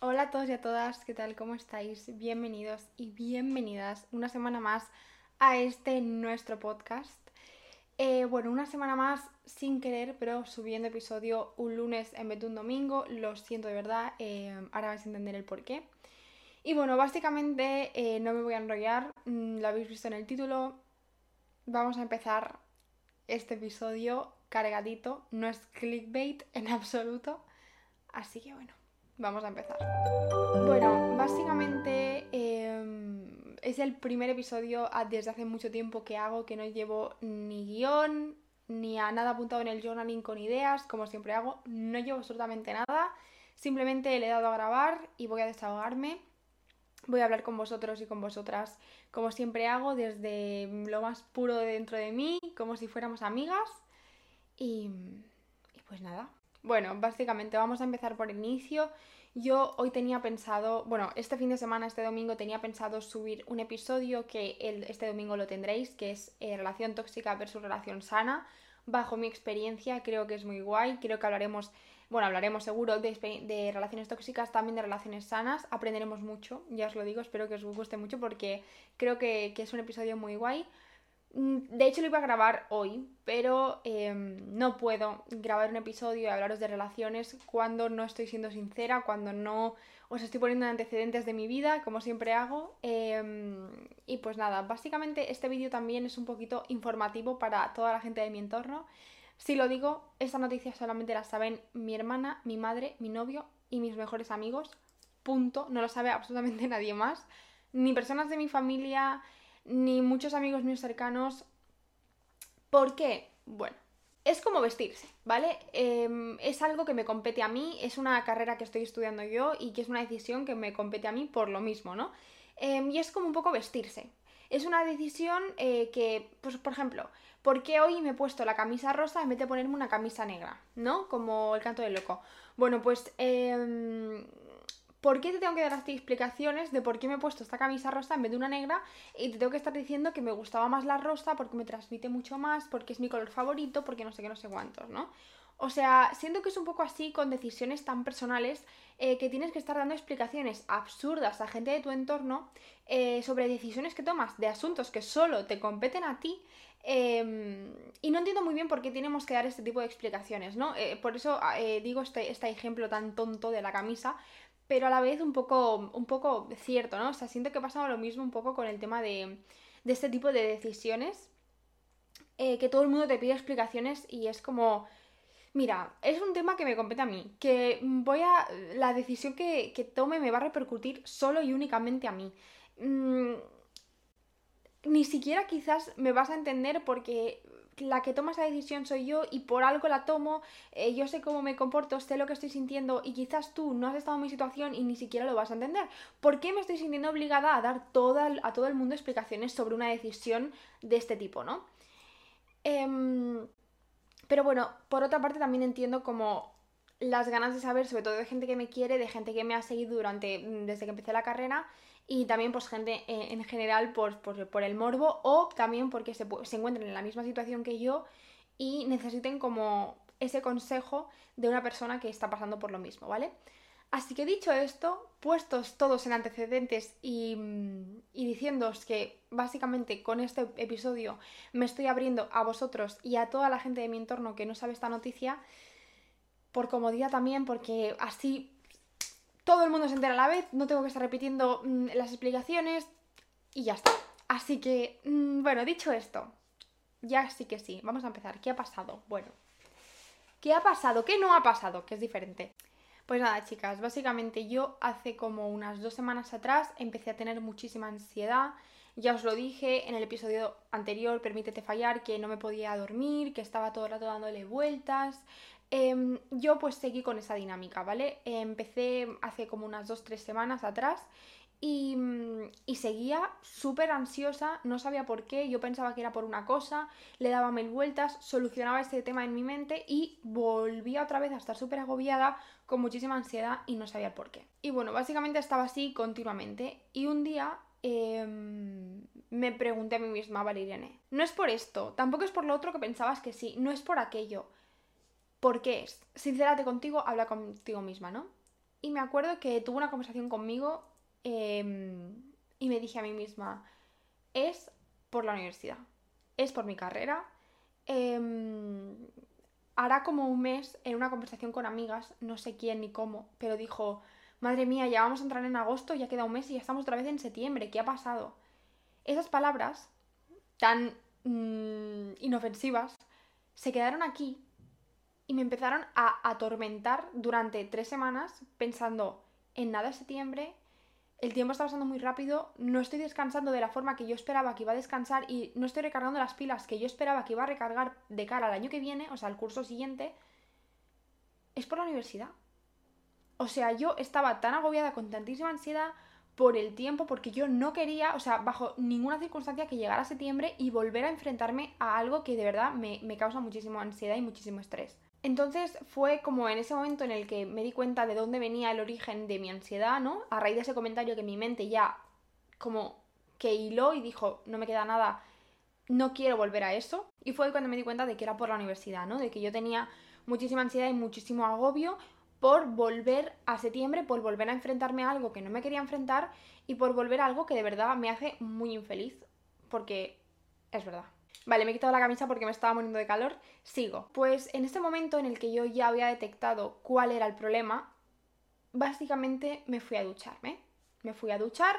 Hola a todos y a todas, ¿qué tal? ¿Cómo estáis? Bienvenidos y bienvenidas una semana más a este nuestro podcast. Eh, bueno, una semana más sin querer, pero subiendo episodio un lunes en vez de un domingo. Lo siento de verdad, eh, ahora vais a entender el por qué. Y bueno, básicamente eh, no me voy a enrollar, mm, lo habéis visto en el título. Vamos a empezar este episodio cargadito, no es clickbait en absoluto. Así que bueno, vamos a empezar. Bueno, básicamente em, es el primer episodio desde hace mucho tiempo que hago que no llevo ni guion, ni a nada apuntado en el journaling con ideas, como siempre hago. No llevo absolutamente nada. Simplemente le he dado a grabar y voy a desahogarme. Voy a hablar con vosotros y con vosotras, como siempre hago, desde lo más puro de dentro de mí, como si fuéramos amigas. Y pues nada. Bueno, básicamente vamos a empezar por inicio. Yo hoy tenía pensado, bueno, este fin de semana, este domingo, tenía pensado subir un episodio que este domingo lo tendréis, que es eh, relación tóxica versus relación sana. Bajo mi experiencia, creo que es muy guay. Creo que hablaremos, bueno, hablaremos seguro de, relaciones tóxicas, también de relaciones sanas. Aprenderemos mucho, ya os lo digo, espero que os guste mucho porque creo que es un episodio muy guay. Mm, de hecho, lo iba a grabar hoy, pero em, no puedo grabar un episodio y hablaros de relaciones cuando no estoy siendo sincera, cuando no os estoy poniendo antecedentes de mi vida, como siempre hago. Em, y pues nada, básicamente este vídeo también es un poquito informativo para toda la gente de mi entorno. Si lo digo, esta noticia solamente la saben mi hermana, mi madre, mi novio y mis mejores amigos. Punto. No lo sabe absolutamente nadie más. Ni personas de mi familia, ni muchos amigos míos cercanos. ¿Por qué? Bueno, es como vestirse, ¿vale? Em, es algo que me compete a mí, es una carrera que estoy estudiando yo y que es una decisión que me compete a mí por lo mismo, ¿no? Em, y es como un poco vestirse. Es una decisión eh, que, pues por ejemplo, ¿por qué hoy me he puesto la camisa rosa en vez de ponerme una camisa negra? ¿No? Como el canto del loco. Bueno, pues eh, ¿por qué te tengo que dar estas explicaciones de por qué me he puesto esta camisa rosa en vez de una negra? Y te tengo que estar diciendo que me gustaba más la rosa porque me transmite mucho más, porque es mi color favorito, porque no sé qué, no sé cuántos, ¿no? O sea, siento que es un poco así con decisiones tan personales eh, que tienes que estar dando explicaciones absurdas a gente de tu entorno eh, sobre decisiones que tomas de asuntos que solo te competen a ti. Em, y no entiendo muy bien por qué tenemos que dar este tipo de explicaciones, ¿no? Eh, por eso digo este, este ejemplo tan tonto de la camisa, pero a la vez un poco, un poco cierto, ¿no? O sea, siento que pasa lo mismo un poco con el tema de, de este tipo de decisiones, eh, que todo el mundo te pide explicaciones y es como, mira, es un tema que me compete a mí, que voy a, la decisión que, que tome me va a repercutir solo y únicamente a mí. Mm, ni siquiera quizás me vas a entender porque la que toma esa decisión soy yo y por algo la tomo, eh, yo sé cómo me comporto, sé lo que estoy sintiendo y quizás tú no has estado en mi situación y ni siquiera lo vas a entender. ¿Por qué me estoy sintiendo obligada a dar toda, a todo el mundo explicaciones sobre una decisión de este tipo, no? Em, pero bueno, por otra parte también entiendo como las ganas de saber, sobre todo de gente que me quiere, de gente que me ha seguido durante desde que empecé la carrera y también pues gente eh, en general por, por, el morbo o también porque se, se encuentren en la misma situación que yo y necesiten como ese consejo de una persona que está pasando por lo mismo, ¿vale? Así que dicho esto, puestos todos en antecedentes y, y diciéndoos que básicamente con este episodio me estoy abriendo a vosotros y a toda la gente de mi entorno que no sabe esta noticia, por comodidad también, porque así todo el mundo se entera a la vez, no tengo que estar repitiendo mm, las explicaciones y ya está. Así que, mm, bueno, dicho esto, ya sí que sí, vamos a empezar. ¿Qué ha pasado? Bueno, ¿qué ha pasado? ¿Qué no ha pasado? Que es diferente. Pues nada, chicas, básicamente yo hace como unas dos semanas atrás empecé a tener muchísima ansiedad. Ya os lo dije en el episodio anterior, Permítete fallar, que no me podía dormir, que estaba todo el rato dándole vueltas, Em, yo pues seguí con esa dinámica, ¿vale? empecé hace como unas 2-3 semanas atrás y, y seguía súper ansiosa, no sabía por qué, yo pensaba que era por una cosa, le daba mil vueltas, solucionaba este tema en mi mente y volvía otra vez a estar súper agobiada, con muchísima ansiedad y no sabía por qué. Y bueno, básicamente estaba así continuamente y un día em, me pregunté a mí misma, Valeriane, no es por esto, tampoco es por lo otro que pensabas que sí, no es por aquello. ¿Por qué es? Sincérate contigo, habla contigo misma, ¿no? y me acuerdo que tuve una conversación conmigo em, y me dije a mí misma, es por la universidad, es por mi carrera. Em, hará como un mes en una conversación con amigas, no sé quién ni cómo, pero dijo, madre mía, ya vamos a entrar en agosto, ya queda un mes y ya estamos otra vez en septiembre, ¿qué ha pasado? Esas palabras tan mm, inofensivas se quedaron aquí y me empezaron a atormentar durante tres semanas pensando en nada septiembre, el tiempo está pasando muy rápido, no estoy descansando de la forma que yo esperaba que iba a descansar y no estoy recargando las pilas que yo esperaba que iba a recargar de cara al año que viene, o sea, al curso siguiente, es por la universidad. O sea, yo estaba tan agobiada con tantísima ansiedad por el tiempo, porque yo no quería, o sea, bajo ninguna circunstancia que llegara septiembre y volver a enfrentarme a algo que de verdad me, me causa muchísima ansiedad y muchísimo estrés. Entonces fue como en ese momento en el que me di cuenta de dónde venía el origen de mi ansiedad, ¿no? A raíz de ese comentario que mi mente ya como que hiló y dijo, no me queda nada, no quiero volver a eso. Y fue cuando me di cuenta de que era por la universidad, ¿no? De que yo tenía muchísima ansiedad y muchísimo agobio por volver a septiembre, por volver a enfrentarme a algo que no me quería enfrentar y por volver a algo que de verdad me hace muy infeliz, porque es verdad. Vale, me he quitado la camisa porque me estaba muriendo de calor. Sigo. Pues en este momento en el que yo ya había detectado cuál era el problema, básicamente me fui a ducharme. Me fui a duchar.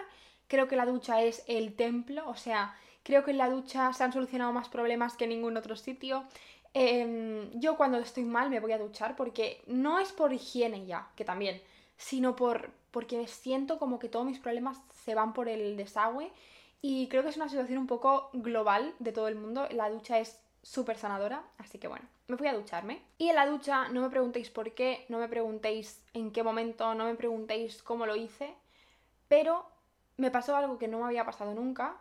Creo que la ducha es el templo, o sea, creo que en la ducha se han solucionado más problemas que en ningún otro sitio. Em, yo cuando estoy mal me voy a duchar porque no es por higiene ya, que también, sino por porque siento como que todos mis problemas se van por el desagüe y creo que es una situación un poco global de todo el mundo. La ducha es súper sanadora, así que bueno, me fui a ducharme. Y en la ducha no me preguntéis por qué, no me preguntéis en qué momento, no me preguntéis cómo lo hice, pero me pasó algo que no me había pasado nunca,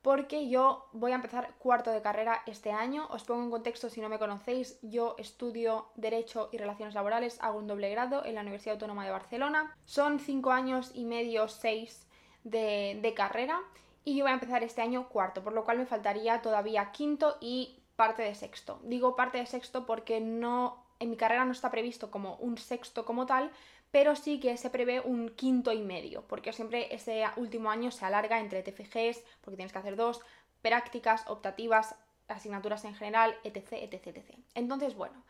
porque yo voy a empezar cuarto de carrera este año. Os pongo en contexto si no me conocéis, yo estudio Derecho y Relaciones Laborales, hago un doble grado en la Universidad Autónoma de Barcelona. Son cinco años y medio, seis de, de carrera y yo voy a empezar este año cuarto, por lo cual me faltaría todavía quinto y parte de sexto. Digo parte de sexto porque no en mi carrera no está previsto como un sexto como tal, pero sí que se prevé un quinto y medio, porque siempre ese último año se alarga entre TFGs, porque tienes que hacer dos, prácticas, optativas, asignaturas en general, etc, etc, etc. Entonces, bueno,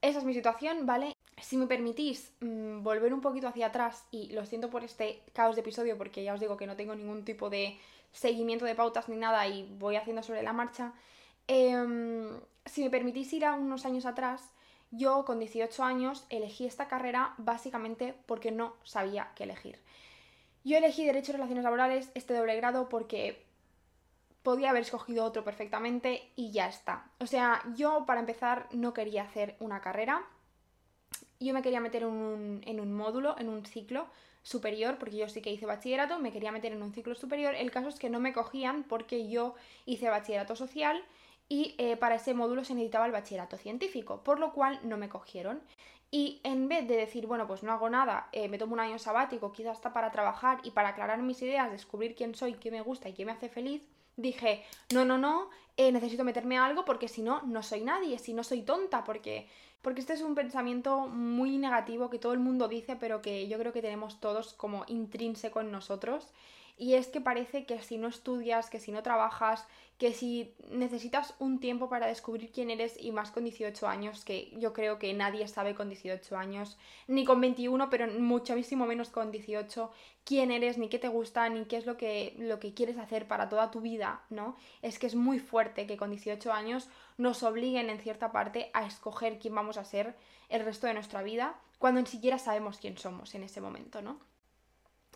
esa es mi situación, ¿vale? Si me permitís mm, volver un poquito hacia atrás, y lo siento por este caos de episodio, porque ya os digo que no tengo ningún tipo de seguimiento de pautas ni nada y voy haciendo sobre la marcha. Em, si me permitís ir a unos años atrás, yo con 18 años elegí esta carrera básicamente porque no sabía qué elegir. Yo elegí Derecho y Relaciones Laborales, este doble grado, porque podía haber escogido otro perfectamente y ya está. O sea, yo para empezar no quería hacer una carrera, yo me quería meter en un, en un módulo, en un ciclo, superior, porque yo sí que hice bachillerato, me quería meter en un ciclo superior. El caso es que no me cogían porque yo hice bachillerato social y eh, para ese módulo se necesitaba el bachillerato científico, por lo cual no me cogieron. Y en vez de decir, bueno, pues no hago nada, eh, me tomo un año sabático, quizás hasta para trabajar y para aclarar mis ideas, descubrir quién soy, qué me gusta y qué me hace feliz, dije, no, no, no, eh, necesito meterme a algo porque si no, no soy nadie, si no soy tonta, porque porque este es un pensamiento muy negativo que todo el mundo dice, pero que yo creo que tenemos todos como intrínseco en nosotros. Y es que parece que si no estudias, que si no trabajas, que si necesitas un tiempo para descubrir quién eres y más con 18 años, que yo creo que nadie sabe con 18 años, ni con 21, pero muchísimo menos con 18, quién eres, ni qué te gusta, ni qué es lo que, lo que quieres hacer para toda tu vida, ¿no? Es que es muy fuerte que con 18 años nos obliguen en cierta parte a escoger quién vamos a ser el resto de nuestra vida, cuando ni siquiera sabemos quién somos en ese momento, ¿no?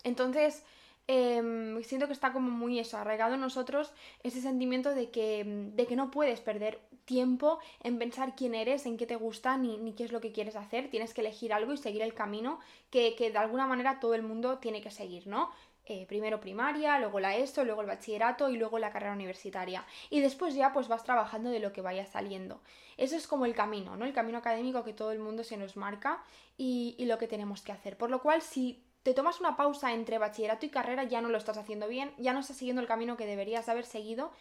Entonces, Em, siento que está como muy eso, arraigado en nosotros ese sentimiento de que, de que no puedes perder tiempo en pensar quién eres, en qué te gusta, ni, ni, qué es lo que quieres hacer. Tienes que elegir algo y seguir el camino que, que de alguna manera todo el mundo tiene que seguir, ¿no? Eh, primero primaria, luego la ESO, luego el bachillerato y luego la carrera universitaria. Y después ya pues vas trabajando de lo que vaya saliendo. Eso es como el camino, ¿no? El camino académico que todo el mundo se nos marca y, y lo que tenemos que hacer. Por lo cual, si te tomas una pausa entre bachillerato y carrera, ya no lo estás haciendo bien, ya no estás siguiendo el camino que deberías haber seguido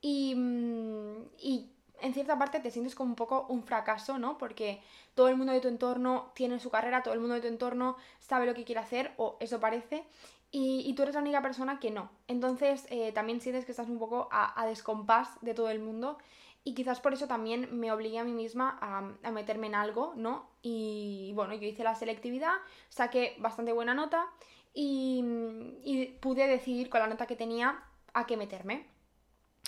y, mm, y en cierta parte te sientes como un poco un fracaso, ¿no? Porque todo el mundo de tu entorno tiene su carrera, todo el mundo de tu entorno sabe lo que quiere hacer, o eso parece, y, tú eres la única persona que no. Entonces eh, también sientes que estás un poco a, descompás de todo el mundo. Y quizás por eso también me obligué a mí misma a, meterme en algo, ¿no? Y bueno, yo hice la selectividad, saqué bastante buena nota y, pude decidir con la nota que tenía a qué meterme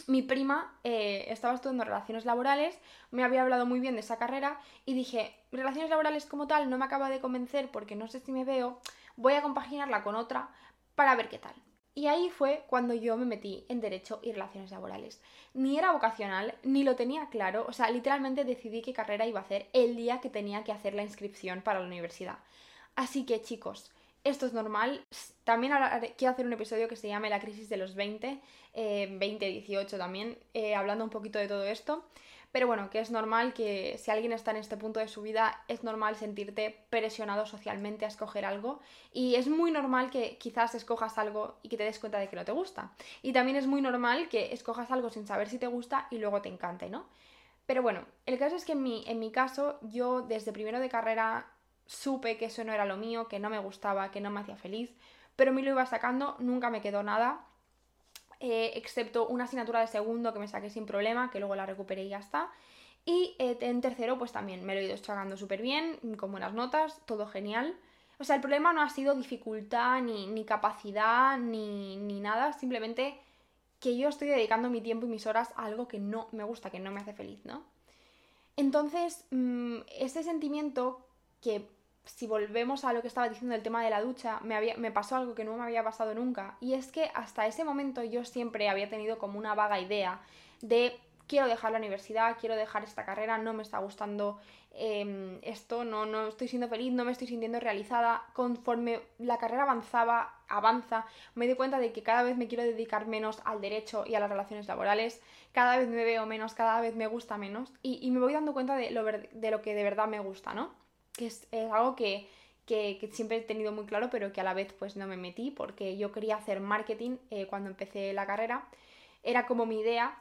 mi prima eh, estaba estudiando relaciones laborales, me había hablado muy bien de esa carrera y dije, relaciones laborales como tal no me acaba de convencer porque no sé si me veo, voy a compaginarla con otra para ver qué tal. Y ahí fue cuando yo me metí en Derecho y Relaciones Laborales. Ni era vocacional, ni lo tenía claro, o sea, literalmente decidí qué carrera iba a hacer el día que tenía que hacer la inscripción para la universidad. Así que chicos, esto es normal. También quiero hacer un episodio que se llame La crisis de los 20, eh, 20-18 también, eh, hablando un poquito de todo esto. Pero bueno, que es normal que si alguien está en este punto de su vida, es normal sentirte presionado socialmente a escoger algo. Y es muy normal que quizás escojas algo y que te des cuenta de que no te gusta. Y también es muy normal que escojas algo sin saber si te gusta y luego te encante, ¿no? Pero bueno, el caso es que en mi, en mi caso, yo desde primero de carrera supe que eso no era lo mío, que no me gustaba, que no me hacía feliz, pero me lo iba sacando, nunca me quedó nada, eh, excepto una asignatura de segundo que me saqué sin problema, que luego la recuperé y ya está. Y eh, en tercero, pues también me lo he ido sacando súper bien, con buenas notas, todo genial. O sea, el problema no ha sido dificultad, ni, capacidad, ni, ni nada, simplemente que yo estoy dedicando mi tiempo y mis horas a algo que no me gusta, que no me hace feliz, ¿no? Entonces, mm, ese sentimiento que si volvemos a lo que estaba diciendo del tema de la ducha, me, había, me pasó algo que no me había pasado nunca. Y es que hasta ese momento yo siempre había tenido como una vaga idea de quiero dejar la universidad, quiero dejar esta carrera, no me está gustando em, esto, no, no estoy siendo feliz, no me estoy sintiendo realizada. Conforme la carrera avanzaba, avanza, me di cuenta de que cada vez me quiero dedicar menos al derecho y a las relaciones laborales, cada vez me veo menos, cada vez me gusta menos y, y me voy dando cuenta de lo, de lo que de verdad me gusta, ¿no? Que es, algo que, siempre he tenido muy claro, pero que a la vez pues no me metí porque yo quería hacer marketing eh, cuando empecé la carrera. Era como mi idea,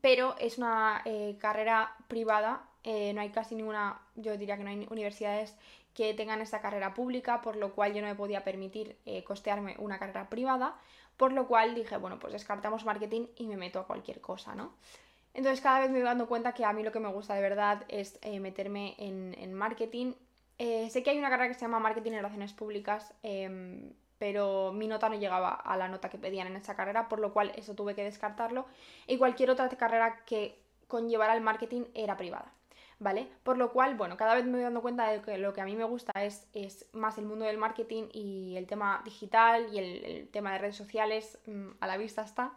pero es una eh, carrera privada, eh, no hay casi ninguna, yo diría que no hay universidades que tengan esta carrera pública, por lo cual yo no me podía permitir costearme una carrera privada, por lo cual dije, bueno, pues descartamos marketing y me meto a cualquier cosa, ¿no? Entonces cada vez me voy dando cuenta que a mí lo que me gusta de verdad es eh, meterme en, marketing. Eh, sé que hay una carrera que se llama Marketing y Relaciones Públicas, em, pero mi nota no llegaba a la nota que pedían en esa carrera, por lo cual eso tuve que descartarlo. Y cualquier otra carrera que conllevara el marketing era privada. ¿Vale? Por lo cual, bueno, cada vez me voy dando cuenta de que lo que a mí me gusta es, es más el mundo del marketing y el tema digital y el, tema de redes sociales mm, a la vista está.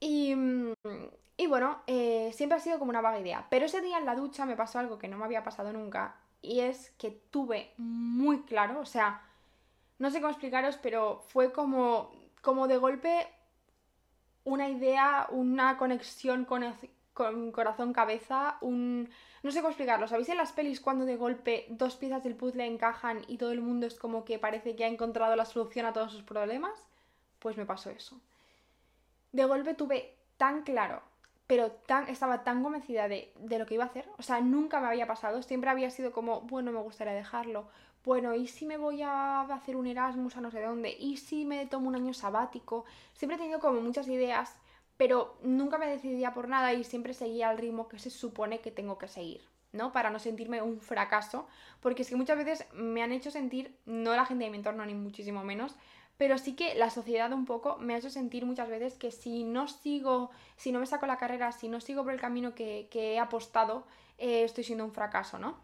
Y, mm, y bueno, eh, siempre ha sido como una vaga idea. Pero ese día en la ducha me pasó algo que no me había pasado nunca. Y es que tuve muy claro, o sea, no sé cómo explicaros, pero fue como, como de golpe una idea, una conexión con, con corazón-cabeza, un... No sé cómo explicarlo. ¿Sabéis en las pelis cuando de golpe dos piezas del puzzle encajan y todo el mundo es como que parece que ha encontrado la solución a todos sus problemas? Pues me pasó eso. De golpe tuve tan claro pero tan, estaba tan convencida de, lo que iba a hacer, o sea, nunca me había pasado, siempre había sido como, bueno, me gustaría dejarlo, bueno, ¿y si me voy a hacer un Erasmus a no sé dónde? ¿Y si me tomo un año sabático? Siempre he tenido como muchas ideas, pero nunca me decidía por nada y siempre seguía el ritmo que se supone que tengo que seguir, ¿no? Para no sentirme un fracaso, porque es que muchas veces me han hecho sentir, no la gente de mi entorno ni muchísimo menos, pero sí que la sociedad un poco me ha hecho sentir muchas veces que si no sigo, si no me saco la carrera, si no sigo por el camino que, he apostado, eh, estoy siendo un fracaso, ¿no?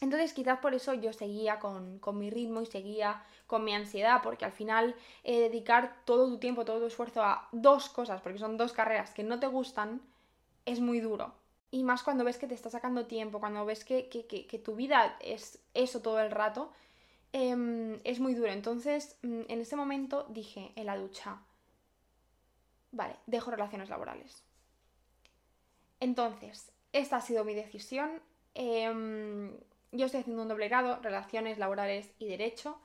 Entonces quizás por eso yo seguía con, mi ritmo y seguía con mi ansiedad, porque al final eh, dedicar todo tu tiempo, todo tu esfuerzo a dos cosas, porque son dos carreras que no te gustan, es muy duro. Y más cuando ves que te está sacando tiempo, cuando ves que, que tu vida es eso todo el rato, Em, es muy duro. Entonces, mm, en ese momento dije en la ducha, vale, dejo relaciones laborales. Entonces, esta ha sido mi decisión. Em, yo estoy haciendo un doble grado, relaciones laborales y derecho.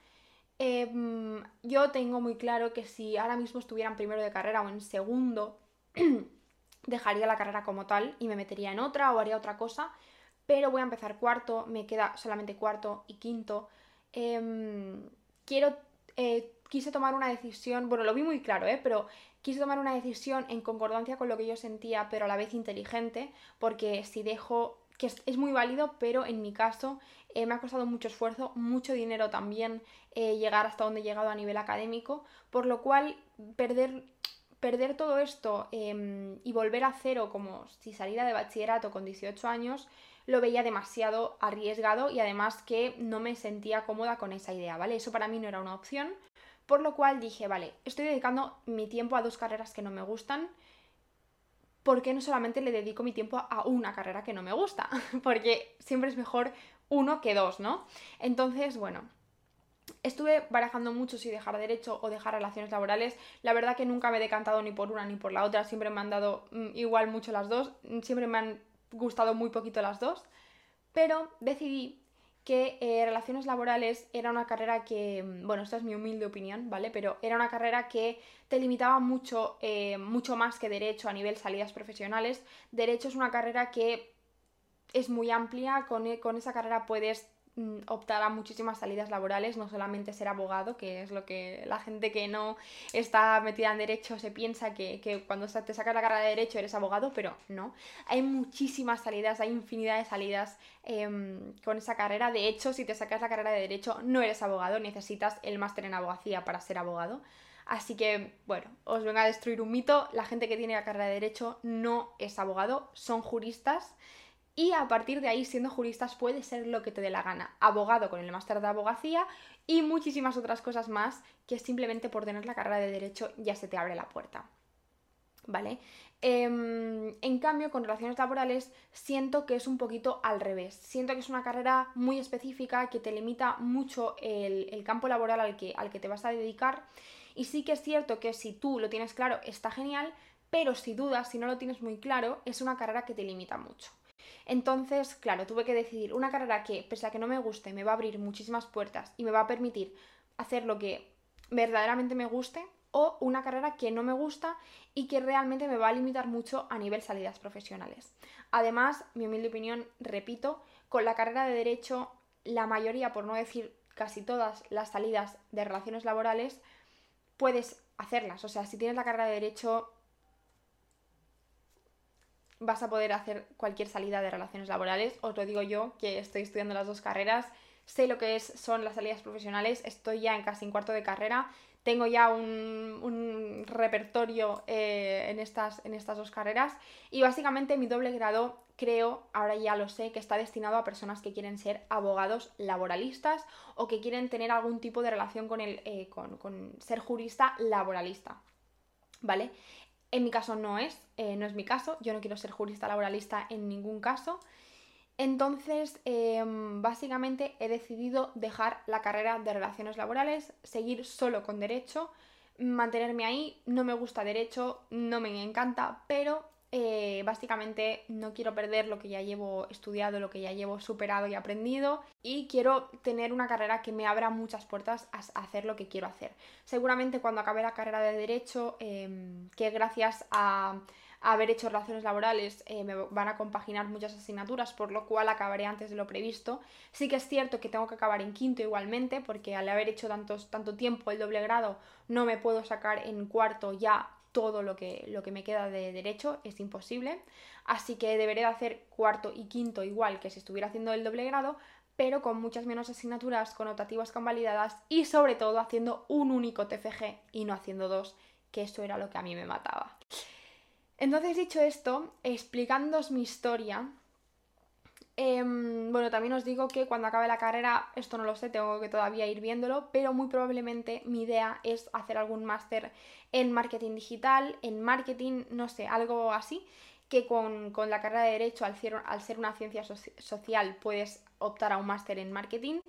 Em, yo tengo muy claro que si ahora mismo estuviera en primero de carrera o en segundo, dejaría la carrera como tal y me metería en otra o haría otra cosa, pero voy a empezar cuarto, me queda solamente cuarto y quinto. Em, quiero, eh, quise tomar una decisión, bueno, lo vi muy claro, ¿eh? pero quise tomar una decisión en concordancia con lo que yo sentía, pero a la vez inteligente, porque si dejo, que es, muy válido, pero en mi caso eh, me ha costado mucho esfuerzo, mucho dinero también eh, llegar hasta donde he llegado a nivel académico, por lo cual perder perder todo esto em, y volver a cero como si saliera de bachillerato con 18 años, lo veía demasiado arriesgado y además que no me sentía cómoda con esa idea, ¿vale? Eso para mí no era una opción, por lo cual dije, vale, estoy dedicando mi tiempo a dos carreras que no me gustan, ¿por qué no solamente le dedico mi tiempo a una carrera que no me gusta? Porque siempre es mejor uno que dos, ¿no? Entonces, bueno, Estuve barajando mucho si dejar derecho o dejar relaciones laborales. La verdad que nunca me he decantado ni por una ni por la otra. Siempre me han dado mm, igual mucho las dos. Siempre me han gustado muy poquito las dos. Pero decidí que eh, relaciones laborales era una carrera que, mm, bueno, esta es mi humilde opinión, ¿vale? Pero era una carrera que te limitaba mucho, eh, mucho más que derecho a nivel salidas profesionales. Derecho es una carrera que es muy amplia, con, e, con esa carrera puedes optar a muchísimas salidas laborales, no solamente ser abogado, que es lo que la gente que no está metida en derecho se piensa que, cuando te sacas la carrera de derecho eres abogado, pero no. Hay muchísimas salidas, hay infinidad de salidas em, con esa carrera. De hecho, si te sacas la carrera de derecho no eres abogado, necesitas el máster en abogacía para ser abogado. Así que, bueno, os vengo a destruir un mito. La gente que tiene la carrera de derecho no es abogado, son juristas y a partir de ahí, siendo juristas, puede ser lo que te dé la gana. Abogado con el máster de abogacía y muchísimas otras cosas más que simplemente por tener la carrera de derecho ya se te abre la puerta. ¿Vale? Em, en cambio, con relaciones laborales siento que es un poquito al revés. Siento que es una carrera muy específica que te limita mucho el, el campo laboral al que, al que te vas a dedicar. Y sí que es cierto que si tú lo tienes claro está genial, pero si dudas, si no lo tienes muy claro, es una carrera que te limita mucho. Entonces, claro, tuve que decidir una carrera que, pese a que no me guste, me va a abrir muchísimas puertas y me va a permitir hacer lo que verdaderamente me guste, o una carrera que no me gusta y que realmente me va a limitar mucho a nivel salidas profesionales. Además, mi humilde opinión, repito, con la carrera de derecho, la mayoría, por no decir casi todas las salidas de relaciones laborales, puedes hacerlas. O sea, si tienes la carrera de derecho, vas a poder hacer cualquier salida de relaciones laborales. Os lo digo yo, que estoy estudiando las dos carreras, sé lo que es, son las salidas profesionales, estoy ya en casi en cuarto de carrera, tengo ya un, repertorio eh, en, estas, en estas dos carreras y básicamente mi doble grado creo, ahora ya lo sé, que está destinado a personas que quieren ser abogados laboralistas o que quieren tener algún tipo de relación con, el, eh, con, con ser jurista laboralista. ¿Vale? En mi caso no es, eh, no es mi caso, yo no quiero ser jurista laboralista en ningún caso. Entonces, em, básicamente he decidido dejar la carrera de relaciones laborales, seguir solo con derecho, mantenerme ahí, no me gusta derecho, no me encanta, pero eh, básicamente no quiero perder lo que ya llevo estudiado, lo que ya llevo superado y aprendido y quiero tener una carrera que me abra muchas puertas a hacer lo que quiero hacer. Seguramente cuando acabe la carrera de derecho, em, que gracias a haber hecho relaciones laborales eh, me van a compaginar muchas asignaturas, por lo cual acabaré antes de lo previsto. Sí que es cierto que tengo que acabar en quinto igualmente, porque al haber hecho tanto tiempo el doble grado, no me puedo sacar en cuarto ya todo lo que, lo que me queda de derecho, es imposible. Así que deberé de hacer cuarto y quinto igual que si estuviera haciendo el doble grado, pero con muchas menos asignaturas connotativas convalidadas y sobre todo haciendo un único TFG y no haciendo dos, que eso era lo que a mí me mataba. Entonces, dicho esto, explicándoos mi historia, Em, bueno, también os digo que cuando acabe la carrera, esto no lo sé, tengo que todavía ir viéndolo, pero muy probablemente mi idea es hacer algún máster en marketing digital, en marketing, no sé, algo así, que con, la carrera de derecho, al ser, al ser una ciencia social, puedes optar a un máster en marketing.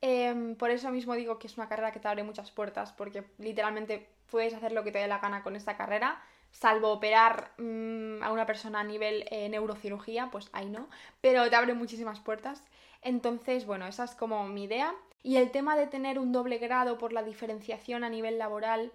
Em, por eso mismo digo que es una carrera que te abre muchas puertas, porque literalmente puedes hacer lo que te dé la gana con esta carrera salvo operar mm, a una persona a nivel eh, neurocirugía, pues ahí no, pero te abre muchísimas puertas. Entonces, bueno, esa es como mi idea. Y el tema de tener un doble grado por la diferenciación a nivel laboral,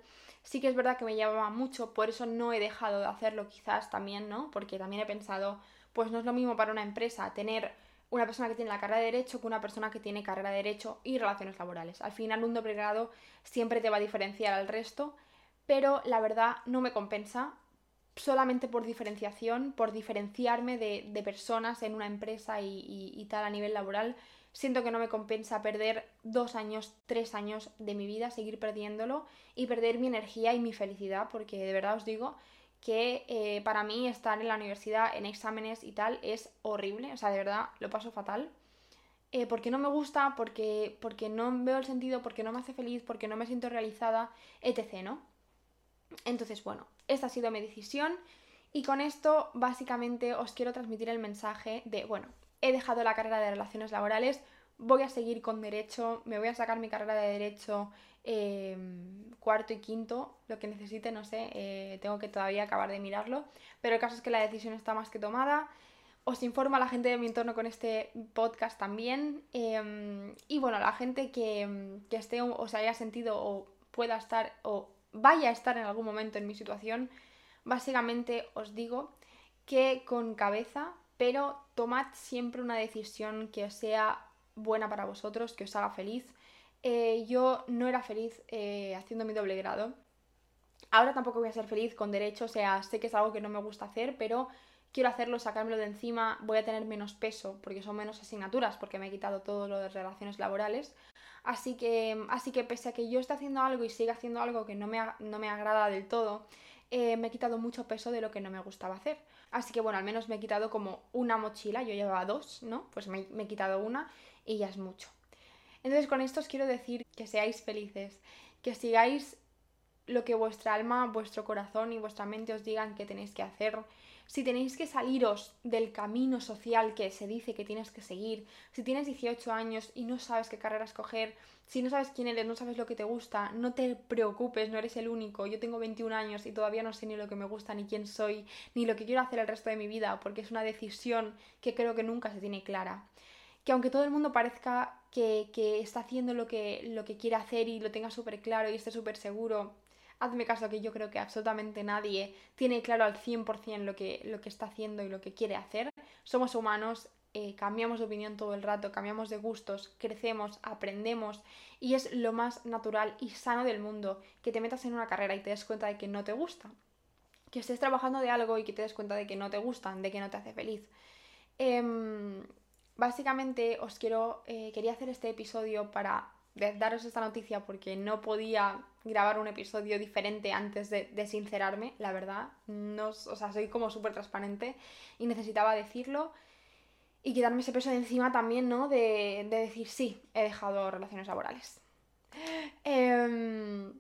Sí que es verdad que me llevaba mucho, por eso no he dejado de hacerlo quizás también, ¿no? Porque también he pensado, pues no es lo mismo para una empresa tener una persona que tiene la carrera de Derecho que una persona que tiene carrera de Derecho y relaciones laborales. Al final un doble grado siempre te va a diferenciar al resto, pero la verdad no me compensa solamente por diferenciación, por diferenciarme de, personas en una empresa y, tal a nivel laboral. Siento que no me compensa perder dos años, tres años de mi vida, seguir perdiéndolo y perder mi energía y mi felicidad, porque de verdad os digo que eh, para mí estar en la universidad en exámenes y tal es horrible, o sea, de verdad lo paso fatal. Eh, porque no me gusta, porque, porque no veo el sentido, porque no me hace feliz, porque no me siento realizada, etc. ¿no? Entonces, bueno, esta ha sido mi decisión y con esto básicamente os quiero transmitir el mensaje de, bueno, he dejado la carrera de relaciones laborales, voy a seguir con derecho, me voy a sacar mi carrera de derecho em, cuarto y quinto, lo que necesite, no sé, eh, tengo que todavía acabar de mirarlo, pero el caso es que la decisión está más que tomada. Os informo a la gente de mi entorno con este podcast también. Em, y bueno, la gente que, que esté o se haya sentido o pueda estar o vaya a estar en algún momento en mi situación, básicamente os digo que con cabeza, pero tomad siempre una decisión que os sea buena para vosotros, que os haga feliz. Eh, yo no era feliz eh, haciendo mi doble grado. Ahora tampoco voy a ser feliz con derecho, o sea, sé que es algo que no me gusta hacer, pero quiero hacerlo, sacármelo de encima, voy a tener menos peso porque son menos asignaturas, porque me he quitado todo lo de relaciones laborales. Así que, así que pese a que yo esté haciendo algo y siga haciendo algo que no me, no me agrada del todo, eh, me he quitado mucho peso de lo que no me gustaba hacer. Así que bueno, al menos me he quitado como una mochila, yo llevaba dos, ¿no? Pues me, me he quitado una y ya es mucho. Entonces con esto os quiero decir que seáis felices, que sigáis lo que vuestra alma, vuestro corazón y vuestra mente os digan que tenéis que hacer, si tenéis que saliros del camino social que se dice que tienes que seguir, si tienes 18 años y no sabes qué carrera escoger, si no sabes quién eres, no sabes lo que te gusta, no te preocupes, no eres el único. Yo tengo 21 años y todavía no sé ni lo que me gusta, ni quién soy, ni lo que quiero hacer el resto de mi vida, porque es una decisión que creo que nunca se tiene clara. Que aunque todo el mundo parezca que, que está haciendo lo que, lo que quiere hacer y lo tenga súper claro y esté súper seguro, hazme caso que yo creo que absolutamente nadie tiene claro al 100% lo que, lo que está haciendo y lo que quiere hacer. Somos humanos, eh, cambiamos de opinión todo el rato, cambiamos de gustos, crecemos, aprendemos y es lo más natural y sano del mundo que te metas en una carrera y te des cuenta de que no te gusta. Que estés trabajando de algo y que te des cuenta de que no te gustan, de que no te hace feliz. Em, básicamente os quiero, eh, quería hacer este episodio para daros esta noticia porque no podía grabar un episodio diferente antes de, sincerarme, la verdad. No, o sea, soy como súper transparente y necesitaba decirlo y quitarme ese peso de encima también, ¿no? De, decir, sí, he dejado relaciones laborales. Em,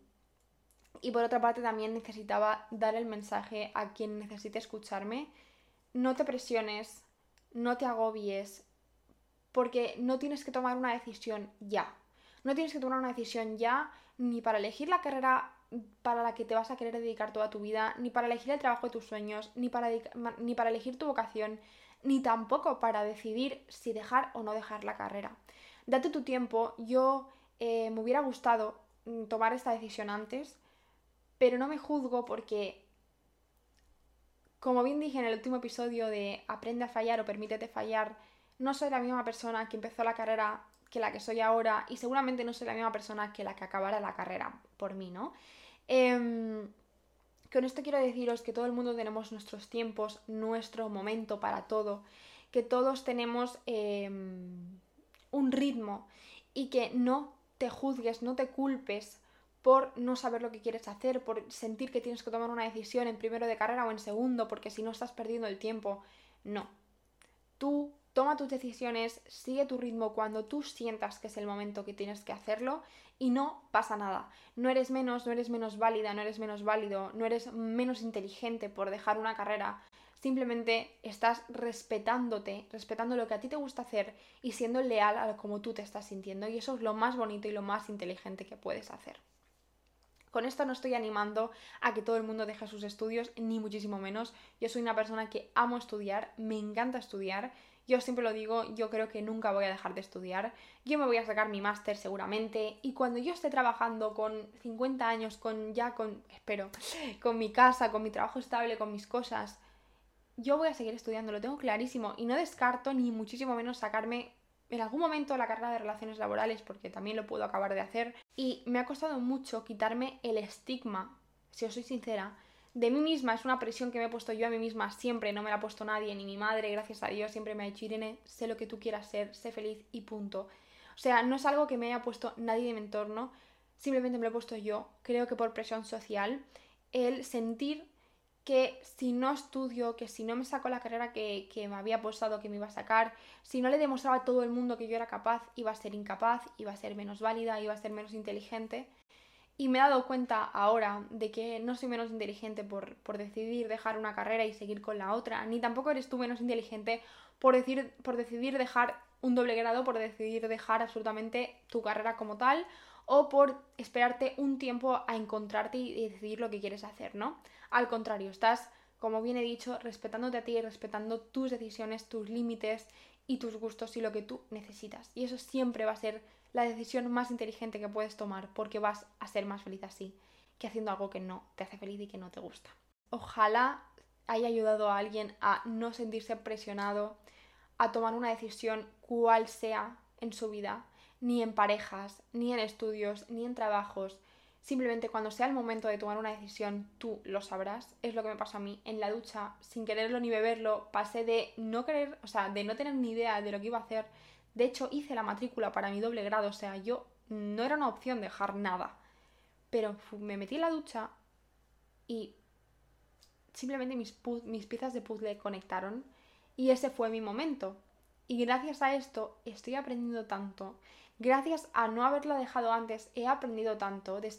y por otra parte también necesitaba dar el mensaje a quien necesite escucharme. No te presiones, no te agobies, porque no tienes que tomar una decisión ya. No tienes que tomar una decisión ya ni para elegir la carrera para la que te vas a querer dedicar toda tu vida, ni para elegir el trabajo de tus sueños, ni para, ni para elegir tu vocación, ni tampoco para decidir si dejar o no dejar la carrera. Date tu tiempo, yo eh, me hubiera gustado mm, tomar esta decisión antes, pero no me juzgo porque, como bien dije en el último episodio de Aprende a fallar o permítete fallar, no soy la misma persona que empezó la carrera que la que soy ahora y seguramente no soy la misma persona que la que acabara la carrera por mí, ¿no? Em, con esto quiero deciros que todo el mundo tenemos nuestros tiempos, nuestro momento para todo, que todos tenemos em, un ritmo y que no te juzgues, no te culpes por no saber lo que quieres hacer, por sentir que tienes que tomar una decisión en primero de carrera o en segundo, porque si no estás perdiendo el tiempo. No. Tú Toma tus decisiones, sigue tu ritmo cuando tú sientas que es el momento que tienes que hacerlo y no pasa nada. No eres menos, no eres menos válida, no eres menos válido, no eres menos inteligente por dejar una carrera. Simplemente estás respetándote, respetando lo que a ti te gusta hacer y siendo leal a como tú te estás sintiendo. Y eso es lo más bonito y lo más inteligente que puedes hacer. Con esto no estoy animando a que todo el mundo deje sus estudios, ni muchísimo menos. Yo soy una persona que amo estudiar, me encanta estudiar Yo siempre lo digo, yo creo que nunca voy a dejar de estudiar. Yo me voy a sacar mi máster seguramente. Y cuando yo esté trabajando con 50 años, con ya con, espero, con mi casa, con mi trabajo estable, con mis cosas, yo voy a seguir estudiando, lo tengo clarísimo. Y no descarto ni muchísimo menos sacarme en algún momento la carrera de relaciones laborales porque también lo puedo acabar de hacer. Y me ha costado mucho quitarme el estigma, si os soy sincera, de mí misma, es una presión que me he puesto yo a mí misma siempre, no me la ha puesto nadie, ni mi madre, gracias a Dios, siempre me ha dicho, Irene, sé lo que tú quieras ser, sé feliz y punto. O sea, no es algo que me haya puesto nadie de mi entorno, simplemente me lo he puesto yo, creo que por presión social, el sentir que si no estudio, que si no me saco la carrera que, que, me había apostado que me iba a sacar, si no le demostraba a todo el mundo que yo era capaz, iba a ser incapaz, iba a ser menos válida, iba a ser menos inteligente. Y me he dado cuenta ahora de que no soy menos inteligente por, por, decidir dejar una carrera y seguir con la otra, ni tampoco eres tú menos inteligente por, decir, por decidir dejar un doble grado, por decidir dejar absolutamente tu carrera como tal, o por esperarte un tiempo a encontrarte y decidir lo que quieres hacer, ¿no? Al contrario, estás, como bien he dicho, respetándote a ti, respetando tus decisiones, tus límites y tus gustos y lo que tú necesitas. Y eso siempre va a ser la decisión más inteligente que puedes tomar porque vas a ser más feliz así que haciendo algo que no te hace feliz y que no te gusta. Ojalá haya ayudado a alguien a no sentirse presionado a tomar una decisión cual sea en su vida, ni en parejas, ni en estudios, ni en trabajos. Simplemente cuando sea el momento de tomar una decisión, tú lo sabrás. Es lo que me pasó a mí en la ducha, sin quererlo ni beberlo, pasé de no querer, o sea, de no tener ni idea de lo que iba a hacer de hecho, hice la matrícula para mi doble grado, o sea, yo no era una opción dejar nada. Pero me metí en la ducha y simplemente mis, piezas de puzzle conectaron y ese fue mi momento. Y gracias a esto estoy aprendiendo tanto. Gracias a no haberlo dejado antes, he aprendido tanto de,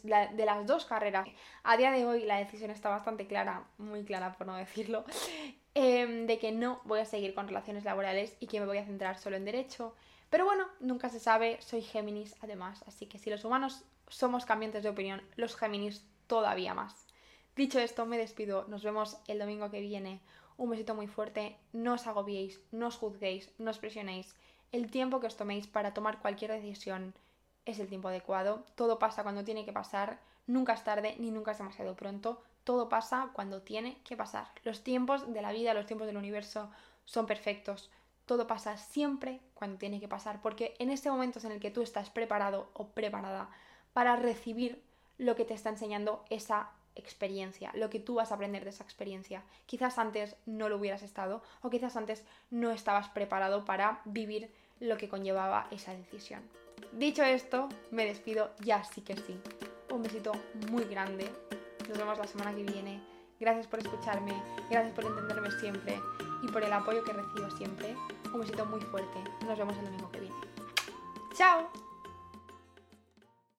las dos carreras. A día de hoy la decisión está bastante clara, muy clara por no decirlo, eh, de que no voy a seguir con relaciones laborales y que me voy a centrar solo en derecho. Pero bueno, nunca se sabe, soy Géminis además, así que si los humanos somos cambiantes de opinión, los Géminis todavía más. Dicho esto, me despido, nos vemos el domingo que viene. Un besito muy fuerte, no os agobiéis, no os juzguéis, no os presionéis. El tiempo que os toméis para tomar cualquier decisión es el tiempo adecuado. Todo pasa cuando tiene que pasar, nunca es tarde ni nunca es demasiado pronto. Todo pasa cuando tiene que pasar. Los tiempos de la vida, los tiempos del universo son perfectos todo pasa siempre cuando tiene que pasar, porque en ese momento es en el que tú estás preparado o preparada para recibir lo que te está enseñando esa experiencia, lo que tú vas a aprender de esa experiencia. Quizás antes no lo hubieras estado o quizás antes no estabas preparado para vivir lo que conllevaba esa decisión. Dicho esto, me despido ya sí que sí. Un besito muy grande. Nos vemos la semana que viene. Gracias por escucharme, gracias por entenderme siempre y por el apoyo que recibo siempre. Un besito muy fuerte. Nos vemos el domingo que viene. ¡Chao!